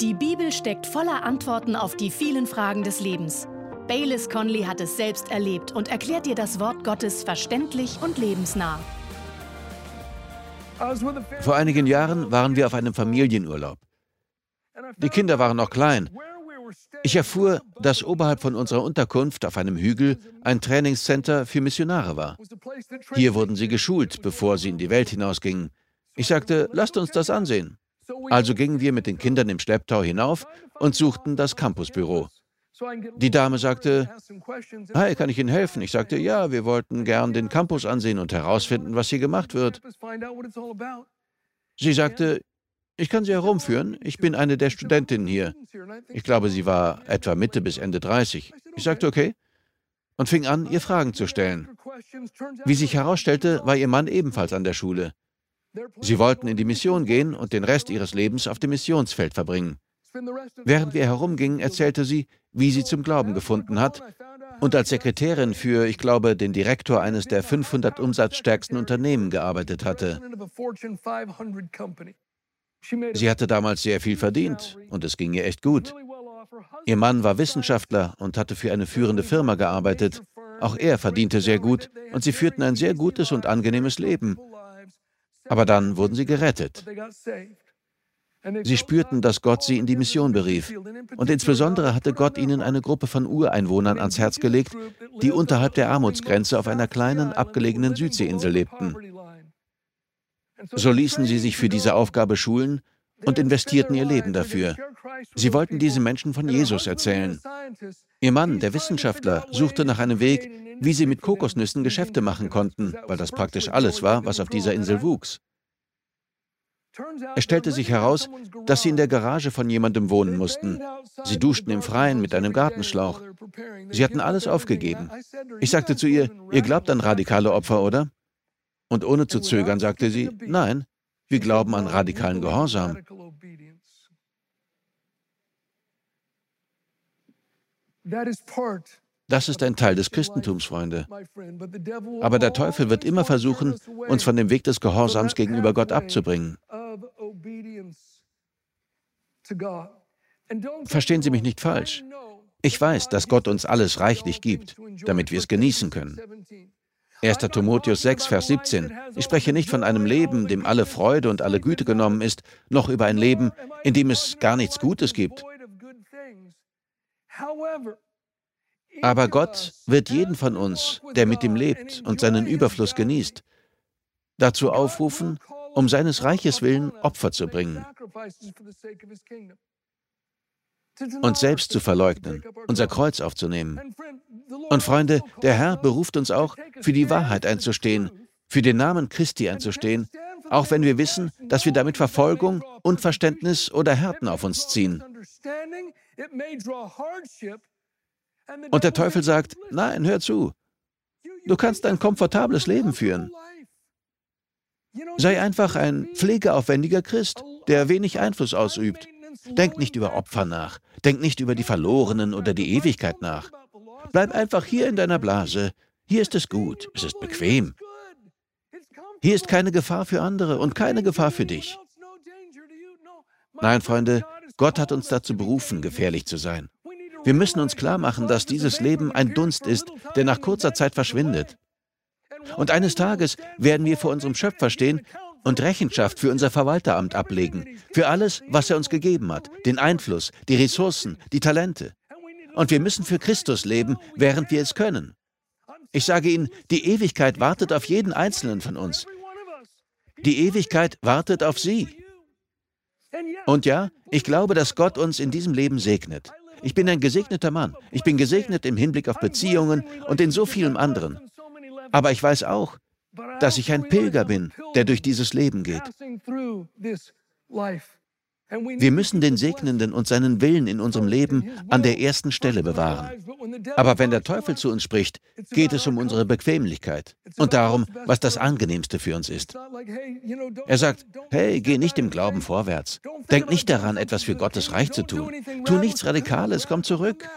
Die Bibel steckt voller Antworten auf die vielen Fragen des Lebens. Baylis Conley hat es selbst erlebt und erklärt dir das Wort Gottes verständlich und lebensnah. Vor einigen Jahren waren wir auf einem Familienurlaub. Die Kinder waren noch klein. Ich erfuhr, dass oberhalb von unserer Unterkunft auf einem Hügel ein Trainingscenter für Missionare war. Hier wurden sie geschult, bevor sie in die Welt hinausgingen. Ich sagte, lasst uns das ansehen. Also gingen wir mit den Kindern im Schlepptau hinauf und suchten das Campusbüro. Die Dame sagte, Hi, kann ich Ihnen helfen? Ich sagte, ja, wir wollten gern den Campus ansehen und herausfinden, was hier gemacht wird. Sie sagte, ich kann Sie herumführen. Ich bin eine der Studentinnen hier. Ich glaube, sie war etwa Mitte bis Ende 30. Ich sagte, okay. Und fing an, ihr Fragen zu stellen. Wie sich herausstellte, war ihr Mann ebenfalls an der Schule. Sie wollten in die Mission gehen und den Rest ihres Lebens auf dem Missionsfeld verbringen. Während wir herumgingen, erzählte sie, wie sie zum Glauben gefunden hat und als Sekretärin für, ich glaube, den Direktor eines der 500 umsatzstärksten Unternehmen gearbeitet hatte. Sie hatte damals sehr viel verdient und es ging ihr echt gut. Ihr Mann war Wissenschaftler und hatte für eine führende Firma gearbeitet. Auch er verdiente sehr gut und sie führten ein sehr gutes und angenehmes Leben. Aber dann wurden sie gerettet. Sie spürten, dass Gott sie in die Mission berief. Und insbesondere hatte Gott ihnen eine Gruppe von Ureinwohnern ans Herz gelegt, die unterhalb der Armutsgrenze auf einer kleinen, abgelegenen Südseeinsel lebten. So ließen sie sich für diese Aufgabe schulen und investierten ihr Leben dafür. Sie wollten diesen Menschen von Jesus erzählen. Ihr Mann, der Wissenschaftler, suchte nach einem Weg, wie sie mit Kokosnüssen Geschäfte machen konnten, weil das praktisch alles war, was auf dieser Insel wuchs. Es stellte sich heraus, dass sie in der Garage von jemandem wohnen mussten. Sie duschten im Freien mit einem Gartenschlauch. Sie hatten alles aufgegeben. Ich sagte zu ihr, ihr glaubt an radikale Opfer, oder? Und ohne zu zögern sagte sie, nein, wir glauben an radikalen Gehorsam. Das ist ein Teil des Christentums, Freunde. Aber der Teufel wird immer versuchen, uns von dem Weg des Gehorsams gegenüber Gott abzubringen. Verstehen Sie mich nicht falsch. Ich weiß, dass Gott uns alles reichlich gibt, damit wir es genießen können. 1. Timotheus 6, Vers 17. Ich spreche nicht von einem Leben, dem alle Freude und alle Güte genommen ist, noch über ein Leben, in dem es gar nichts Gutes gibt. Aber Gott wird jeden von uns, der mit ihm lebt und seinen Überfluss genießt, dazu aufrufen, um seines Reiches willen Opfer zu bringen uns selbst zu verleugnen, unser Kreuz aufzunehmen. Und Freunde, der Herr beruft uns auch, für die Wahrheit einzustehen, für den Namen Christi einzustehen, auch wenn wir wissen, dass wir damit Verfolgung, Unverständnis oder Härten auf uns ziehen. Und der Teufel sagt, nein, hör zu, du kannst ein komfortables Leben führen. Sei einfach ein pflegeaufwendiger Christ, der wenig Einfluss ausübt. Denk nicht über Opfer nach. Denk nicht über die Verlorenen oder die Ewigkeit nach. Bleib einfach hier in deiner Blase. Hier ist es gut. Es ist bequem. Hier ist keine Gefahr für andere und keine Gefahr für dich. Nein, Freunde, Gott hat uns dazu berufen, gefährlich zu sein. Wir müssen uns klar machen, dass dieses Leben ein Dunst ist, der nach kurzer Zeit verschwindet. Und eines Tages werden wir vor unserem Schöpfer stehen und Rechenschaft für unser Verwalteramt ablegen, für alles, was er uns gegeben hat, den Einfluss, die Ressourcen, die Talente. Und wir müssen für Christus leben, während wir es können. Ich sage Ihnen, die Ewigkeit wartet auf jeden Einzelnen von uns. Die Ewigkeit wartet auf Sie. Und ja, ich glaube, dass Gott uns in diesem Leben segnet. Ich bin ein gesegneter Mann. Ich bin gesegnet im Hinblick auf Beziehungen und in so vielem anderen. Aber ich weiß auch, dass ich ein Pilger bin, der durch dieses Leben geht. Wir müssen den Segnenden und seinen Willen in unserem Leben an der ersten Stelle bewahren. Aber wenn der Teufel zu uns spricht, geht es um unsere Bequemlichkeit und darum, was das Angenehmste für uns ist. Er sagt, hey, geh nicht im Glauben vorwärts. Denk nicht daran, etwas für Gottes Reich zu tun. Tu nichts Radikales, komm zurück.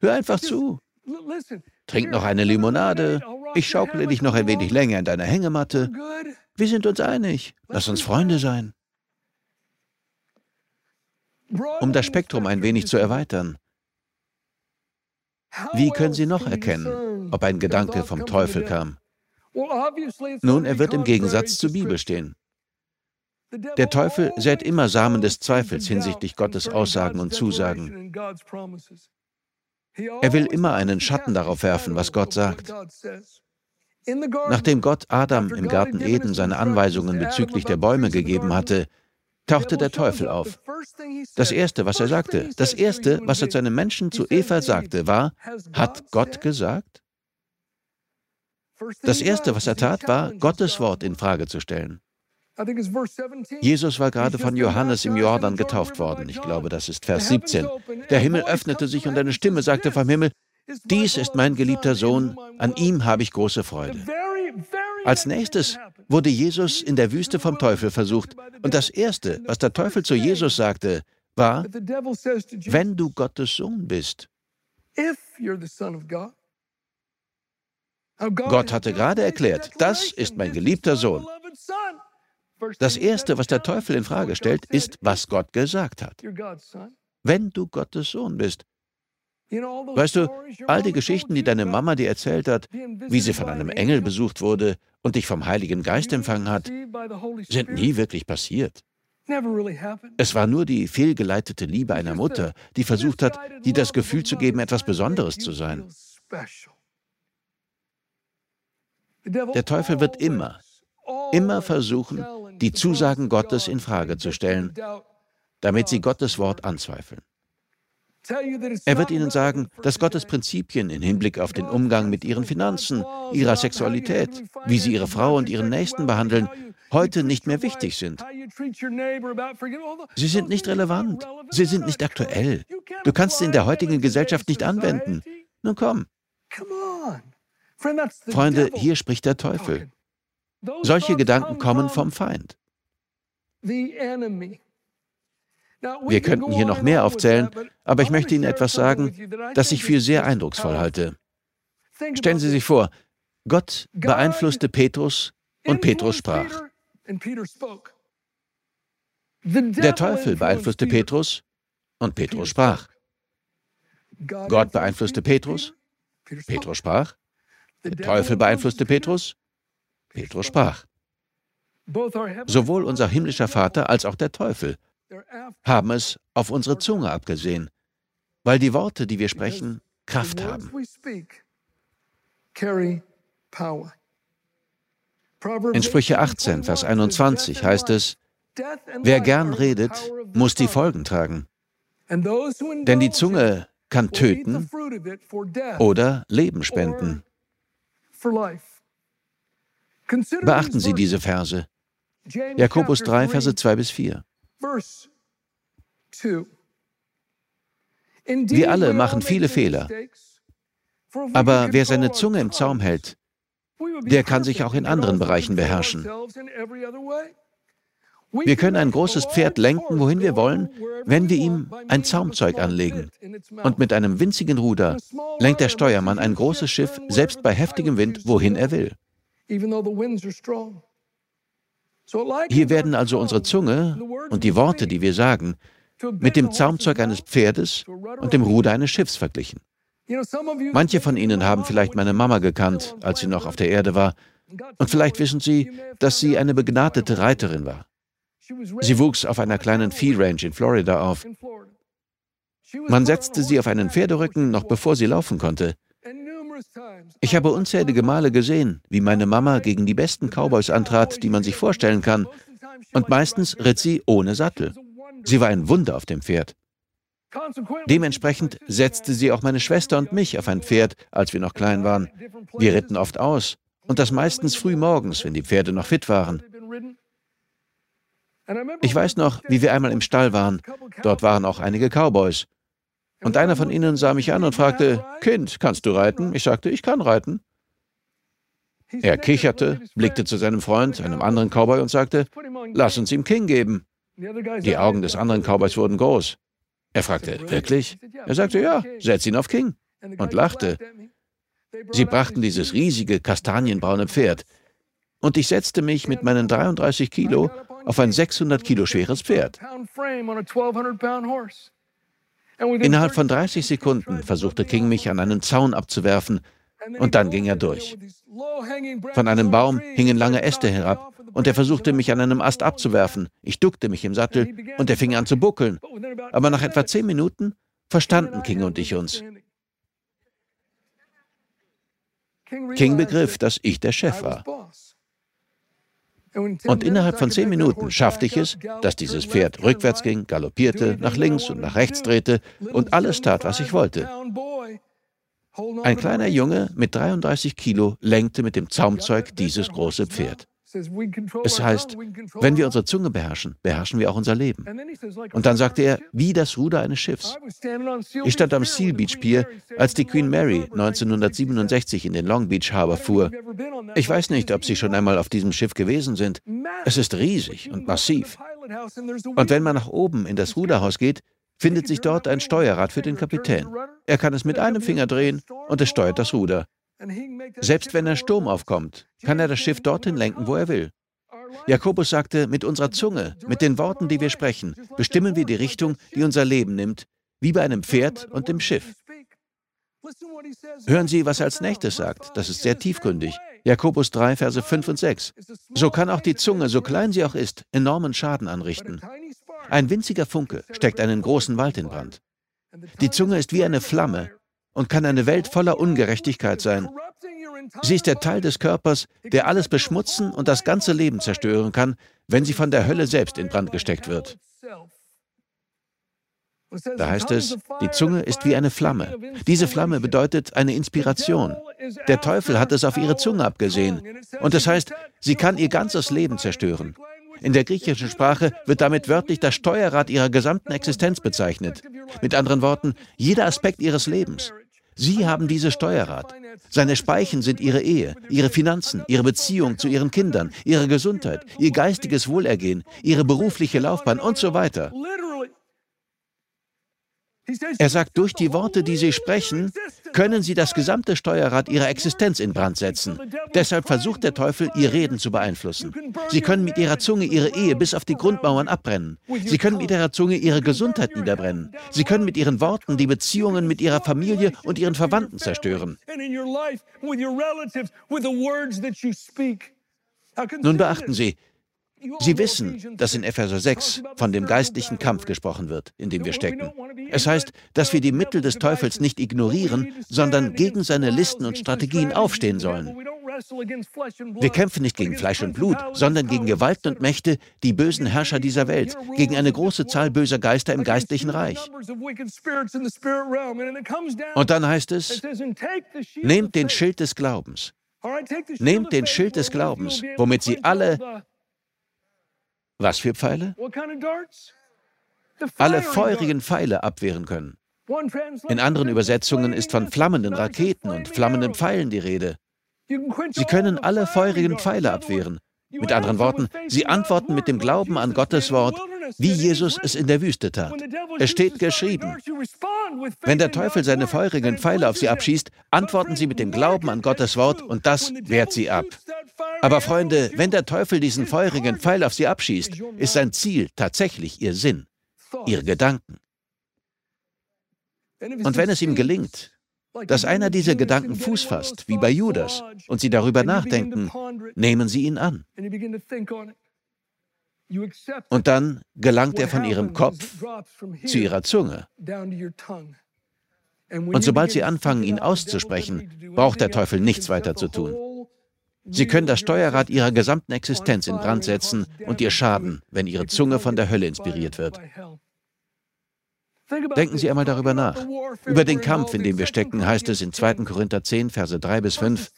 Hör einfach zu. Trink noch eine Limonade. Ich schaukele dich noch ein wenig länger in deiner Hängematte. Wir sind uns einig. Lass uns Freunde sein. um das Spektrum ein wenig zu erweitern. Wie können Sie noch erkennen, ob ein Gedanke vom Teufel kam? Nun, er wird im Gegensatz zur Bibel stehen. Der Teufel sät immer Samen des Zweifels hinsichtlich Gottes Aussagen und Zusagen. Er will immer einen Schatten darauf werfen, was Gott sagt. Nachdem Gott Adam im Garten Eden seine Anweisungen bezüglich der Bäume gegeben hatte, tauchte der Teufel auf. Das Erste, was er sagte, das Erste, was er zu einem Menschen, zu Eva sagte, war, hat Gott gesagt? Das Erste, was er tat, war, Gottes Wort in Frage zu stellen. Jesus war gerade von Johannes im Jordan getauft worden. Ich glaube, das ist Vers 17. Der Himmel öffnete sich und eine Stimme sagte vom Himmel, dies ist mein geliebter Sohn, an ihm habe ich große Freude. Als nächstes wurde Jesus in der Wüste vom Teufel versucht. Und das Erste, was der Teufel zu Jesus sagte, war, wenn du Gottes Sohn bist. Gott hatte gerade erklärt, das ist mein geliebter Sohn. Das Erste, was der Teufel in Frage stellt, ist, was Gott gesagt hat. Wenn du Gottes Sohn bist. Weißt du, all die Geschichten, die deine Mama dir erzählt hat, wie sie von einem Engel besucht wurde und dich vom Heiligen Geist empfangen hat, sind nie wirklich passiert. Es war nur die fehlgeleitete Liebe einer Mutter, die versucht hat, dir das Gefühl zu geben, etwas Besonderes zu sein. Der Teufel wird immer, immer versuchen, die Zusagen Gottes in Frage zu stellen, damit sie Gottes Wort anzweifeln. Er wird ihnen sagen, dass Gottes Prinzipien im Hinblick auf den Umgang mit ihren Finanzen, ihrer Sexualität, wie sie ihre Frau und ihren Nächsten behandeln, heute nicht mehr wichtig sind. Sie sind nicht relevant. Sie sind nicht aktuell. Du kannst sie in der heutigen Gesellschaft nicht anwenden. Nun komm. Freunde, hier spricht der Teufel. Solche Gedanken kommen vom Feind. Wir könnten hier noch mehr aufzählen, aber ich möchte Ihnen etwas sagen, das ich für sehr eindrucksvoll halte. Stellen Sie sich vor, Gott beeinflusste Petrus und Petrus sprach. Der Teufel beeinflusste Petrus und Petrus sprach. Gott beeinflusste Petrus, Petrus sprach. Der Teufel beeinflusste Petrus, Petrus sprach. Sowohl unser himmlischer Vater als auch der Teufel haben es auf unsere Zunge abgesehen, weil die Worte, die wir sprechen, Kraft haben. In Sprüche 18, Vers 21 heißt es, wer gern redet, muss die Folgen tragen. Denn die Zunge kann töten oder Leben spenden. Beachten Sie diese Verse. Jakobus 3, Verse 2 bis 4. Wir alle machen viele Fehler. Aber wer seine Zunge im Zaum hält, der kann sich auch in anderen Bereichen beherrschen. Wir können ein großes Pferd lenken, wohin wir wollen, wenn wir ihm ein Zaumzeug anlegen. Und mit einem winzigen Ruder lenkt der Steuermann ein großes Schiff, selbst bei heftigem Wind, wohin er will. Hier werden also unsere Zunge und die Worte, die wir sagen, mit dem Zaumzeug eines Pferdes und dem Ruder eines Schiffs verglichen. Manche von Ihnen haben vielleicht meine Mama gekannt, als sie noch auf der Erde war, und vielleicht wissen Sie, dass sie eine begnadete Reiterin war. Sie wuchs auf einer kleinen Vieh-Ranch in Florida auf. Man setzte sie auf einen Pferderücken, noch bevor sie laufen konnte. Ich habe unzählige Male gesehen, wie meine Mama gegen die besten Cowboys antrat, die man sich vorstellen kann, und meistens ritt sie ohne Sattel. Sie war ein Wunder auf dem Pferd. Dementsprechend setzte sie auch meine Schwester und mich auf ein Pferd, als wir noch klein waren. Wir ritten oft aus, und das meistens früh morgens, wenn die Pferde noch fit waren. Ich weiß noch, wie wir einmal im Stall waren. Dort waren auch einige Cowboys. Und einer von ihnen sah mich an und fragte, Kind, kannst du reiten? Ich sagte, ich kann reiten. Er kicherte, blickte zu seinem Freund, einem anderen Cowboy, und sagte, lass uns ihm King geben. Die Augen des anderen Cowboys wurden groß. Er fragte, wirklich? Er sagte, ja, setz ihn auf King. Und lachte. Sie brachten dieses riesige, kastanienbraune Pferd. Und ich setzte mich mit meinen 33 Kilo auf ein 600 Kilo schweres Pferd. Innerhalb von 30 Sekunden versuchte King mich an einen Zaun abzuwerfen und dann ging er durch. Von einem Baum hingen lange Äste herab und er versuchte mich an einem Ast abzuwerfen. Ich duckte mich im Sattel und er fing an zu buckeln. Aber nach etwa zehn Minuten verstanden King und ich uns. King begriff, dass ich der Chef war. Und innerhalb von zehn Minuten schaffte ich es, dass dieses Pferd rückwärts ging, galoppierte, nach links und nach rechts drehte und alles tat, was ich wollte. Ein kleiner Junge mit 33 Kilo lenkte mit dem Zaumzeug dieses große Pferd. Es heißt, wenn wir unsere Zunge beherrschen, beherrschen wir auch unser Leben. Und dann sagte er, wie das Ruder eines Schiffs. Ich stand am Seal Beach Pier, als die Queen Mary 1967 in den Long Beach Harbor fuhr. Ich weiß nicht, ob Sie schon einmal auf diesem Schiff gewesen sind. Es ist riesig und massiv. Und wenn man nach oben in das Ruderhaus geht, findet sich dort ein Steuerrad für den Kapitän. Er kann es mit einem Finger drehen und es steuert das Ruder. Selbst wenn ein Sturm aufkommt, kann er das Schiff dorthin lenken, wo er will. Jakobus sagte, mit unserer Zunge, mit den Worten, die wir sprechen, bestimmen wir die Richtung, die unser Leben nimmt, wie bei einem Pferd und dem Schiff. Hören Sie, was er als nächstes sagt. Das ist sehr tiefgründig. Jakobus 3, Verse 5 und 6. So kann auch die Zunge, so klein sie auch ist, enormen Schaden anrichten. Ein winziger Funke steckt einen großen Wald in Brand. Die Zunge ist wie eine Flamme, und kann eine Welt voller Ungerechtigkeit sein. Sie ist der Teil des Körpers, der alles beschmutzen und das ganze Leben zerstören kann, wenn sie von der Hölle selbst in Brand gesteckt wird. Da heißt es, die Zunge ist wie eine Flamme. Diese Flamme bedeutet eine Inspiration. Der Teufel hat es auf ihre Zunge abgesehen. Und das heißt, sie kann ihr ganzes Leben zerstören. In der griechischen Sprache wird damit wörtlich das Steuerrad ihrer gesamten Existenz bezeichnet. Mit anderen Worten, jeder Aspekt ihres Lebens. Sie haben dieses Steuerrad. Seine Speichen sind Ihre Ehe, Ihre Finanzen, Ihre Beziehung zu Ihren Kindern, Ihre Gesundheit, Ihr geistiges Wohlergehen, Ihre berufliche Laufbahn und so weiter. Er sagt, durch die Worte, die Sie sprechen, können Sie das gesamte Steuerrad Ihrer Existenz in Brand setzen. Deshalb versucht der Teufel, Ihr Reden zu beeinflussen. Sie können mit Ihrer Zunge Ihre Ehe bis auf die Grundmauern abbrennen. Sie können mit Ihrer Zunge Ihre Gesundheit niederbrennen. Sie können mit Ihren Worten die Beziehungen mit Ihrer Familie und Ihren Verwandten zerstören. Nun beachten Sie, Sie wissen, dass in Epheser 6 von dem geistlichen Kampf gesprochen wird, in dem wir stecken. Es heißt, dass wir die Mittel des Teufels nicht ignorieren, sondern gegen seine Listen und Strategien aufstehen sollen. Wir kämpfen nicht gegen Fleisch und Blut, sondern gegen Gewalten und Mächte, die bösen Herrscher dieser Welt, gegen eine große Zahl böser Geister im geistlichen Reich. Und dann heißt es, nehmt den Schild des Glaubens. Nehmt den Schild des Glaubens, womit sie alle was für Pfeile? Alle feurigen Pfeile abwehren können. In anderen Übersetzungen ist von flammenden Raketen und flammenden Pfeilen die Rede. Sie können alle feurigen Pfeile abwehren. Mit anderen Worten, sie antworten mit dem Glauben an Gottes Wort, wie Jesus es in der Wüste tat. Es steht geschrieben. Wenn der Teufel seine feurigen Pfeile auf sie abschießt, antworten sie mit dem Glauben an Gottes Wort und das wehrt sie ab. Aber Freunde, wenn der Teufel diesen feurigen Pfeil auf sie abschießt, ist sein Ziel tatsächlich ihr Sinn, ihre Gedanken. Und wenn es ihm gelingt, dass einer dieser Gedanken Fuß fasst, wie bei Judas, und sie darüber nachdenken, nehmen sie ihn an. Und dann gelangt er von ihrem Kopf zu ihrer Zunge. Und sobald sie anfangen, ihn auszusprechen, braucht der Teufel nichts weiter zu tun. Sie können das Steuerrad ihrer gesamten Existenz in Brand setzen und ihr schaden, wenn ihre Zunge von der Hölle inspiriert wird. Denken Sie einmal darüber nach. Über den Kampf, in dem wir stecken, heißt es in 2. Korinther 10, Verse 3 bis 5.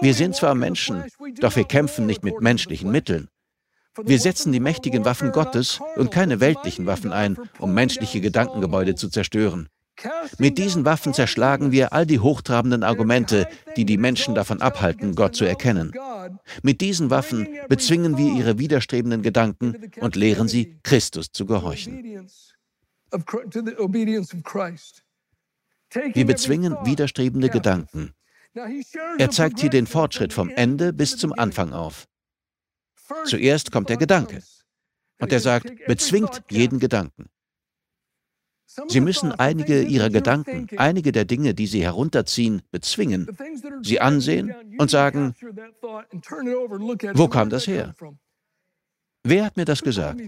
Wir sind zwar Menschen, doch wir kämpfen nicht mit menschlichen Mitteln. Wir setzen die mächtigen Waffen Gottes und keine weltlichen Waffen ein, um menschliche Gedankengebäude zu zerstören. Mit diesen Waffen zerschlagen wir all die hochtrabenden Argumente, die die Menschen davon abhalten, Gott zu erkennen. Mit diesen Waffen bezwingen wir ihre widerstrebenden Gedanken und lehren sie, Christus zu gehorchen. Wir bezwingen widerstrebende Gedanken. Er zeigt hier den Fortschritt vom Ende bis zum Anfang auf. Zuerst kommt der Gedanke. Und er sagt, bezwingt jeden Gedanken. Sie müssen einige ihrer Gedanken, einige der Dinge, die sie herunterziehen, bezwingen, sie ansehen und sagen, wo kam das her? Wer hat mir das gesagt?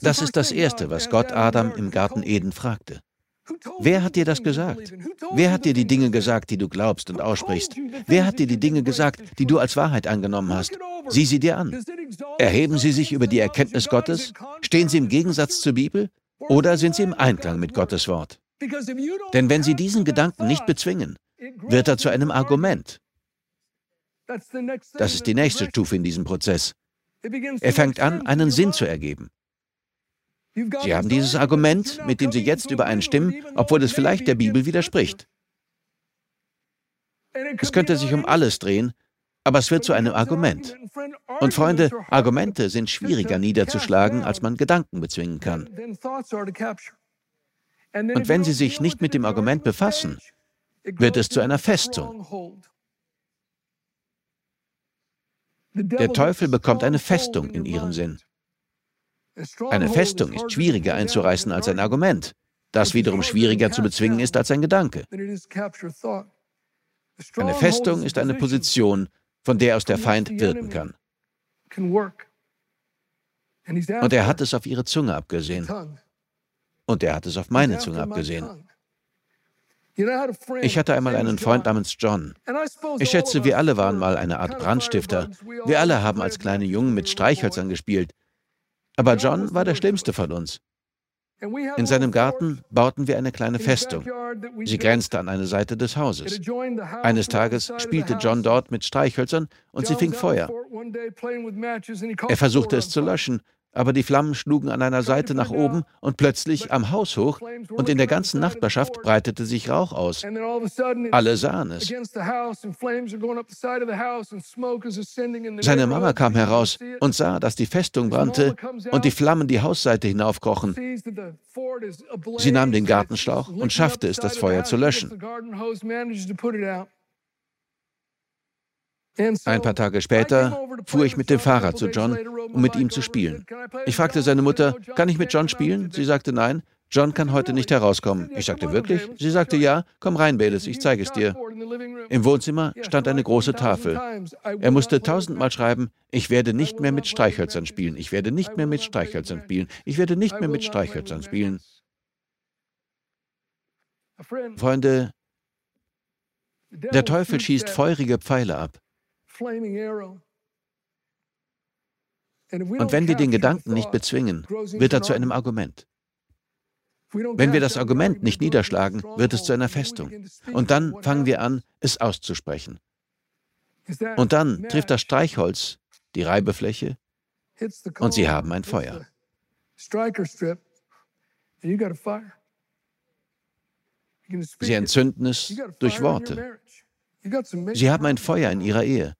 Das ist das Erste, was Gott Adam im Garten Eden fragte. Wer hat dir das gesagt? Wer hat dir die Dinge gesagt, die du glaubst und aussprichst? Wer hat dir die Dinge gesagt, die du als Wahrheit angenommen hast? Sieh sie dir an. Erheben sie sich über die Erkenntnis Gottes? Stehen sie im Gegensatz zur Bibel? Oder sind sie im Einklang mit Gottes Wort? Denn wenn sie diesen Gedanken nicht bezwingen, wird er zu einem Argument. Das ist die nächste Stufe in diesem Prozess. Er fängt an, einen Sinn zu ergeben. Sie haben dieses Argument, mit dem Sie jetzt übereinstimmen, obwohl es vielleicht der Bibel widerspricht. Es könnte sich um alles drehen, aber es wird zu einem Argument. Und Freunde, Argumente sind schwieriger niederzuschlagen, als man Gedanken bezwingen kann. Und wenn Sie sich nicht mit dem Argument befassen, wird es zu einer Festung. Der Teufel bekommt eine Festung in Ihrem Sinn. Eine Festung ist schwieriger einzureißen als ein Argument, das wiederum schwieriger zu bezwingen ist als ein Gedanke. Eine Festung ist eine Position, von der aus der Feind wirken kann. Und er hat es auf ihre Zunge abgesehen. Und er hat es auf meine Zunge abgesehen. Ich hatte einmal einen Freund namens John. Ich schätze, wir alle waren mal eine Art Brandstifter. Wir alle haben als kleine Jungen mit Streichhölzern gespielt. Aber John war der schlimmste von uns. In seinem Garten bauten wir eine kleine Festung. Sie grenzte an eine Seite des Hauses. Eines Tages spielte John dort mit Streichhölzern und sie fing Feuer. Er versuchte es zu löschen, aber die Flammen schlugen an einer Seite nach oben und plötzlich am Haus hoch und in der ganzen Nachbarschaft breitete sich Rauch aus. Alle sahen es. Seine Mama kam heraus und sah, dass die Festung brannte und die Flammen die Hausseite hinaufkrochen. Sie nahm den Gartenschlauch und schaffte es, das Feuer zu löschen. Ein paar Tage später fuhr ich mit dem Fahrrad zu John, um mit ihm zu spielen. Ich fragte seine Mutter, kann ich mit John spielen? Sie sagte nein. John kann heute nicht herauskommen. Ich sagte wirklich? Sie sagte ja. Komm rein, Bayless, ich zeige es dir. Im Wohnzimmer stand eine große Tafel. Er musste tausendmal schreiben, ich werde nicht mehr mit Streichhölzern spielen. Ich werde nicht mehr mit Streichhölzern spielen. Ich werde nicht mehr mit Streichhölzern spielen. Freunde, der Teufel schießt feurige Pfeile ab. Und wenn wir den Gedanken nicht bezwingen, wird er zu einem Argument. Wenn wir das Argument nicht niederschlagen, wird es zu einer Festung. Und dann fangen wir an, es auszusprechen. Und dann trifft das Streichholz die Reibefläche und Sie haben ein Feuer. Sie entzünden es durch Worte. Sie haben ein Feuer in Ihrer Ehe.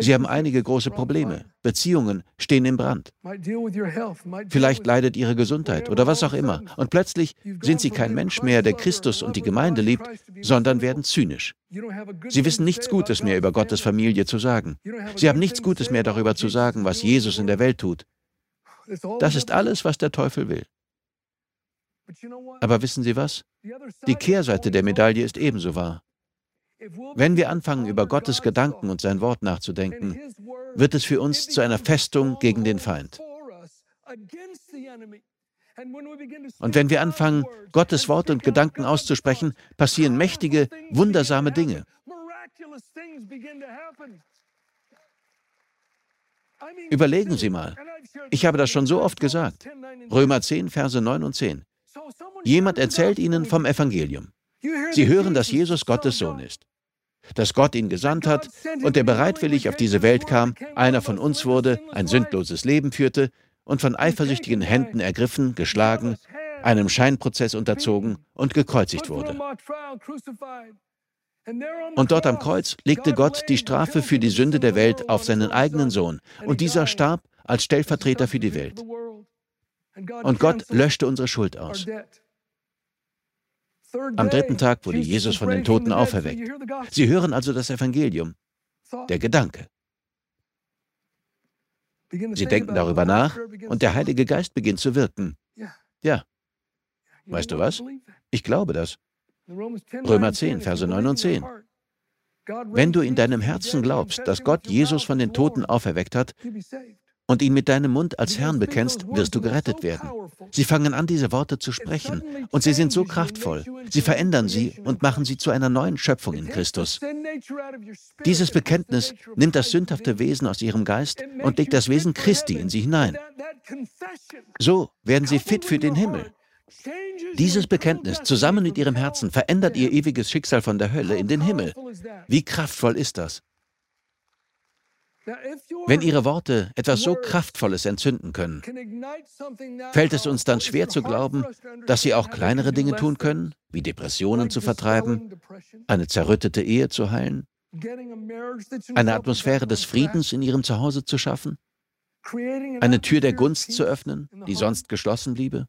Sie haben einige große Probleme. Beziehungen stehen im Brand. Vielleicht leidet Ihre Gesundheit oder was auch immer. Und plötzlich sind Sie kein Mensch mehr, der Christus und die Gemeinde liebt, sondern werden zynisch. Sie wissen nichts Gutes mehr über Gottes Familie zu sagen. Sie haben nichts Gutes mehr darüber zu sagen, was Jesus in der Welt tut. Das ist alles, was der Teufel will. Aber wissen Sie was? Die Kehrseite der Medaille ist ebenso wahr. Wenn wir anfangen, über Gottes Gedanken und sein Wort nachzudenken, wird es für uns zu einer Festung gegen den Feind. Und wenn wir anfangen, Gottes Wort und Gedanken auszusprechen, passieren mächtige, wundersame Dinge. Überlegen Sie mal. Ich habe das schon so oft gesagt. Römer 10, Verse 9 und 10. Jemand erzählt Ihnen vom Evangelium. Sie hören, dass Jesus Gottes Sohn ist dass Gott ihn gesandt hat und der bereitwillig auf diese Welt kam, einer von uns wurde, ein sündloses Leben führte und von eifersüchtigen Händen ergriffen, geschlagen, einem Scheinprozess unterzogen und gekreuzigt wurde. Und dort am Kreuz legte Gott die Strafe für die Sünde der Welt auf seinen eigenen Sohn, und dieser starb als Stellvertreter für die Welt. Und Gott löschte unsere Schuld aus. Am dritten Tag wurde Jesus von den Toten auferweckt. Sie hören also das Evangelium, der Gedanke. Sie denken darüber nach und der Heilige Geist beginnt zu wirken. Ja. Weißt du was? Ich glaube das. Römer 10, Verse 9 und 10. Wenn du in deinem Herzen glaubst, dass Gott Jesus von den Toten auferweckt hat und ihn mit deinem Mund als Herrn bekennst, wirst du gerettet werden. Sie fangen an, diese Worte zu sprechen, und sie sind so kraftvoll. Sie verändern sie und machen sie zu einer neuen Schöpfung in Christus. Dieses Bekenntnis nimmt das sündhafte Wesen aus ihrem Geist und legt das Wesen Christi in sie hinein. So werden sie fit für den Himmel. Dieses Bekenntnis zusammen mit ihrem Herzen verändert ihr ewiges Schicksal von der Hölle in den Himmel. Wie kraftvoll ist das? Wenn Ihre Worte etwas so Kraftvolles entzünden können, fällt es uns dann schwer zu glauben, dass Sie auch kleinere Dinge tun können, wie Depressionen zu vertreiben, eine zerrüttete Ehe zu heilen, eine Atmosphäre des Friedens in Ihrem Zuhause zu schaffen, eine Tür der Gunst zu öffnen, die sonst geschlossen bliebe?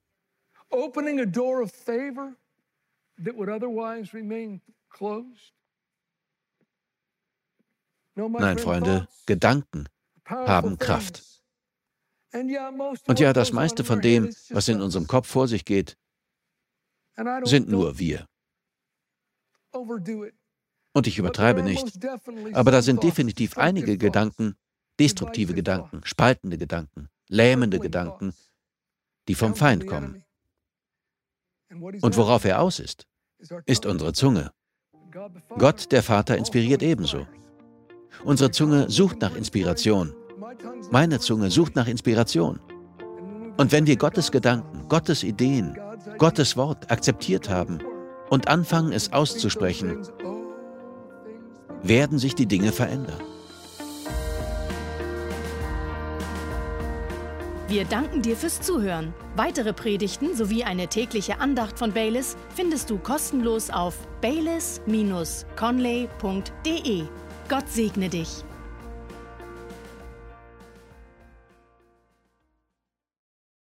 Nein, Freunde, Gedanken haben Kraft. Und ja, das meiste von dem, was in unserem Kopf vor sich geht, sind nur wir. Und ich übertreibe nicht. Aber da sind definitiv einige Gedanken, destruktive Gedanken, spaltende Gedanken, lähmende Gedanken, die vom Feind kommen. Und worauf er aus ist, ist unsere Zunge. Gott, der Vater, inspiriert ebenso. Unsere Zunge sucht nach Inspiration. Meine Zunge sucht nach Inspiration. Und wenn wir Gottes Gedanken, Gottes Ideen, Gottes Wort akzeptiert haben und anfangen es auszusprechen, werden sich die Dinge verändern. Wir danken dir fürs Zuhören. Weitere Predigten sowie eine tägliche Andacht von Baylis findest du kostenlos auf baylis-conley.de. Gott segne dich.